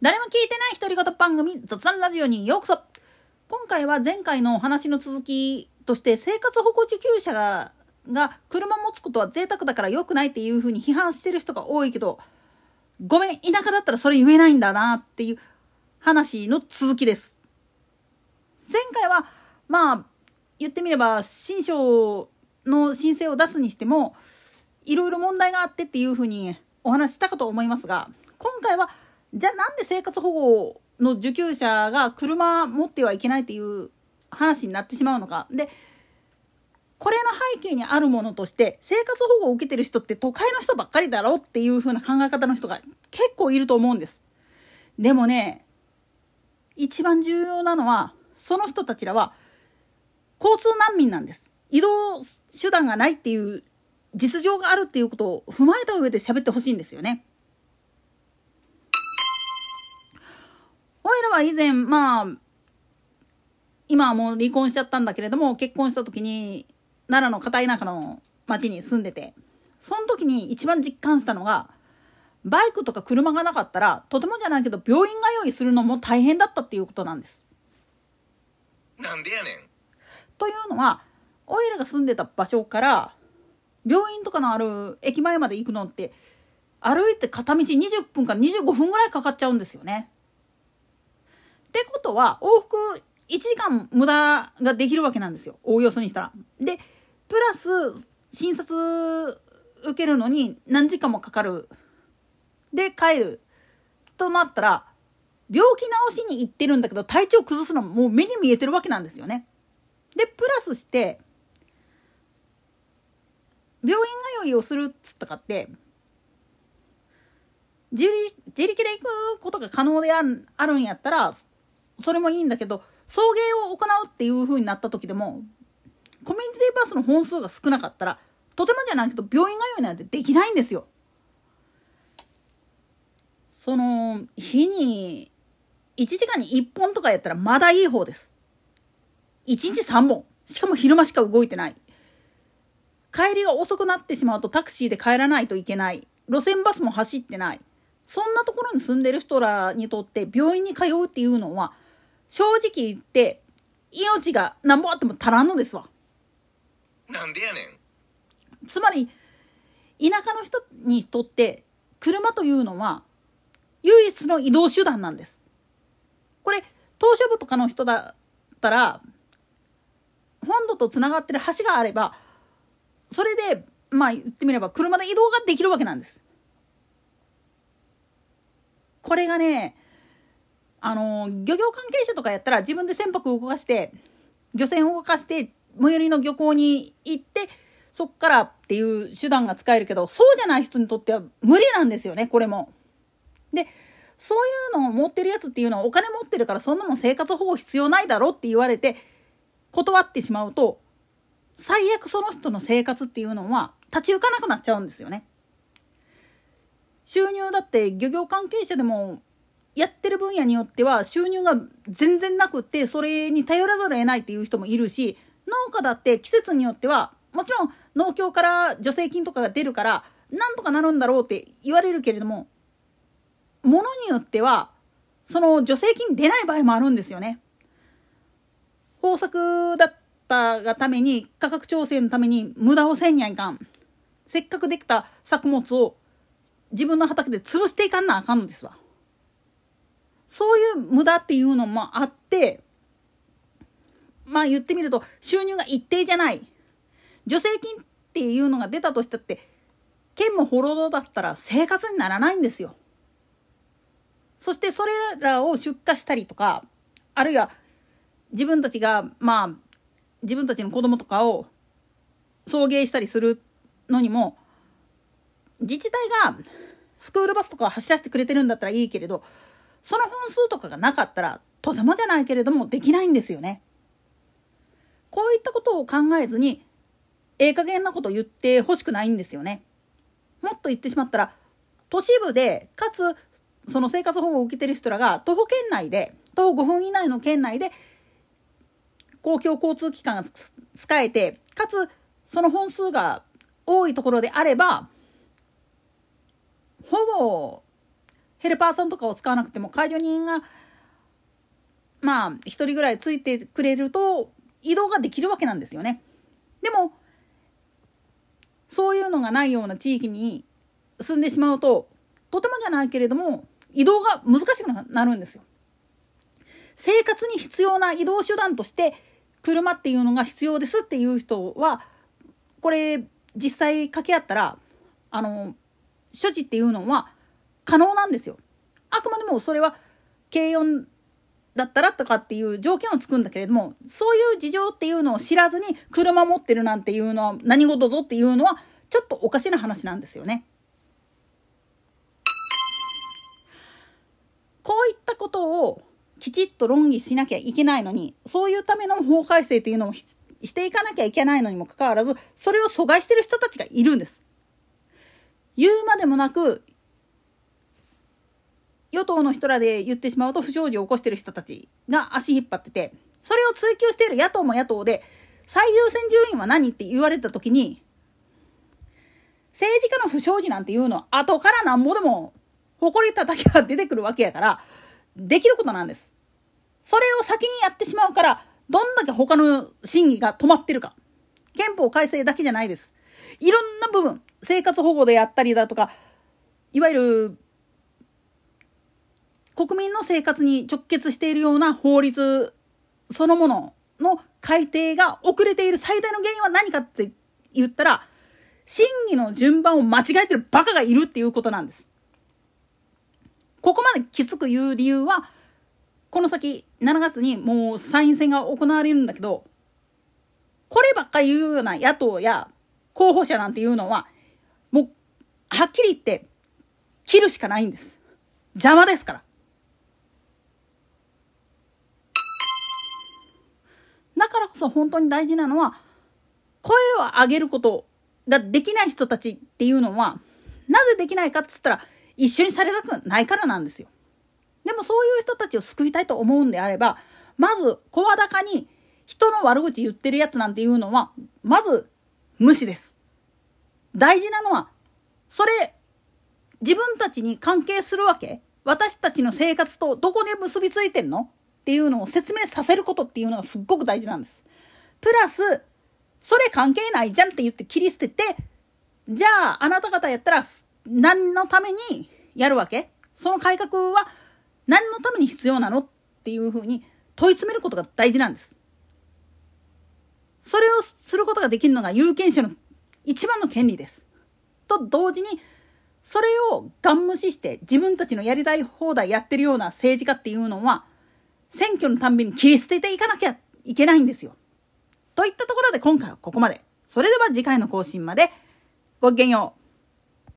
誰も聞いてない独り言番組雑談ラジオにようこそ。今回は前回のお話の続きとして生活保護受給者がが車持つことは贅沢だから良くないっていうふうに批判してる人が多いけどごめん田舎だったらそれ言えないんだなっていう話の続きです。前回はまあ言ってみれば新章の申請を出すにしてもいろいろ問題があってっていうふうにお話したかと思いますが今回はじゃあなんで生活保護の受給者が車持ってはいけないっていう話になってしまうのかでこれの背景にあるものとして生活保護を受けてる人って都会の人ばっかりだろっていう風な考え方の人が結構いると思うんです。でもね一番重要なのはその人たちらは交通難民なんです。移動手段がないっていう実情があるっていうことを踏まえた上で喋ってほしいんですよね。らは以前まあ今はもう離婚しちゃったんだけれども結婚した時に奈良の片田舎の町に住んでてその時に一番実感したのがバイクとか車がなかったらとてもじゃないけど病院通いするのも大変だったっていうことなんです。なんでやねん。というのはオイラが住んでた場所から病院とかのある駅前まで行くのって歩いて片道20分から25分ぐらいかかっちゃうんですよね。ってことは往復1時間無駄ができるわけなんですよおおよそにしたら。でプラス診察受けるのに何時間もかかるで帰るとなったら病気治しに行ってるんだけど体調崩すのももう目に見えてるわけなんですよね。でプラスして病院通いをするっつったかって自力で行くことが可能であるんやったらそれもいいんだけど送迎を行うっていう風になった時でもコミュニティバスの本数が少なかったらとてもじゃないけど病院通いなんてできないんですよ。その日に1時間に1本とかやったらまだいい方です。1日3本しかも昼間しか動いてない帰りが遅くなってしまうとタクシーで帰らないといけない路線バスも走ってないそんなところに住んでる人らにとって病院に通うっていうのは正直言って命がなんぼあっても足らんのですわ。なんでやねん。つまり田舎の人にとって車というのは唯一の移動手段なんです。これ島しょ部とかの人だったら本土とつながってる橋があればそれでまあ言ってみれば車で移動ができるわけなんです。これがねあの漁業関係者とかやったら自分で船舶を動かして漁船を動かして最寄りの漁港に行ってそっからっていう手段が使えるけどそうじゃない人にとっては無理なんですよねこれも。でそういうのを持ってるやつっていうのはお金持ってるからそんなの生活保護必要ないだろって言われて断ってしまうと最悪その人の生活っていうのは立ち行かなくなっちゃうんですよね。収入だって漁業関係者でもやってる分野によっては収入が全然なくってそれに頼らざるを得ないっていう人もいるし農家だって季節によってはもちろん農協から助成金とかが出るからなんとかなるんだろうって言われるけれどもものによってはその助成金出ない場合もあるんですよね。豊作だったがために価格調整のために無駄をせんにゃいかん。せっかくできた作物を自分の畑で潰していかんなあかんのですわ。そういう無駄っていうのもあって、まあ言ってみると収入が一定じゃない。助成金っていうのが出たとしたって、県もほろろだったら生活にならないんですよ。そしてそれらを出荷したりとか、あるいは自分たちが、まあ、自分たちの子供とかを送迎したりするのにも、自治体がスクールバスとか走らせてくれてるんだったらいいけれどその本数とかがなかったらとてもじゃないけれどもできないんですよね。こういったことを考えずにええ加減なこと言ってほしくないんですよね。もっと言ってしまったら都市部でかつその生活保護を受けてる人らが徒歩圏内で徒歩5分以内の圏内で公共交通機関が使えてかつその本数が多いところであればほぼヘルパーさんとかを使わなくても介助人がまあ一人ぐらいついてくれると移動ができるわけなんですよね。でもそういうのがないような地域に住んでしまうととてもじゃないけれども移動が難しくなるんですよ。生活に必要な移動手段として車っていうのが必要ですっていう人はこれ実際掛け合ったらあの処置っていうのは可能なんですよ。あくまでもそれは軽音だったらとかっていう条件をつくんだけれどもそういう事情っていうのを知らずに車持ってるなんていうのは何事ぞっていうのはちょっとおかしな話なんですよね。こういったことをきちっと論議しなきゃいけないのにそういうための法改正っていうのをしていかなきゃいけないのにもかかわらずそれを阻害してる人たちがいるんです。言うまでもなく与党の人らで言ってしまうと不祥事を起こしてる人たちが足引っ張っててそれを追及している野党も野党で最優先順位は何って言われた時に政治家の不祥事なんていうのは後からなんぼでも誇り叩きが出てくるわけやからできることなんです。それを先にやってしまうからどんだけ他の審議が止まってるか憲法改正だけじゃないです。いろんな部分生活保護であったりだとかいわゆる国民の生活に直結しているような法律そのものの改定が遅れている最大の原因は何かって言ったら審議の順番を間違えてるバカがいるっていうことなんです。ここまできつく言う理由はこの先7月にもう参院選が行われるんだけどこればっかり言うような野党や候補者なんていうのはもうはっきり言って切るしかないんです。邪魔ですから。だからこそ本当に大事なのは、声を上げることができない人たちっていうのは、なぜできないかっつったら、一緒にされたくないからなんですよ。でもそういう人たちを救いたいと思うんであれば、まず声高に人の悪口言ってるやつなんていうのは、まず無視です。大事なのは、それ、自分たちに関係するわけ？私たちの生活とどこで結びついてんの？っていうのを説明させることっていうのがすっごく大事なんです。プラス、それ関係ないじゃんって言って切り捨てて、じゃああなた方やったら何のためにやるわけ？その改革は何のために必要なのっていうふうに問い詰めることが大事なんです。それをすることができるのが有権者の一番の権利です。と同時に、それをガン無視して自分たちのやりたい放題やってるような政治家っていうのは、選挙のたんびに切り捨てていかなきゃいけないんですよ。といったところで今回はここまで。それでは次回の更新までごきげんよう。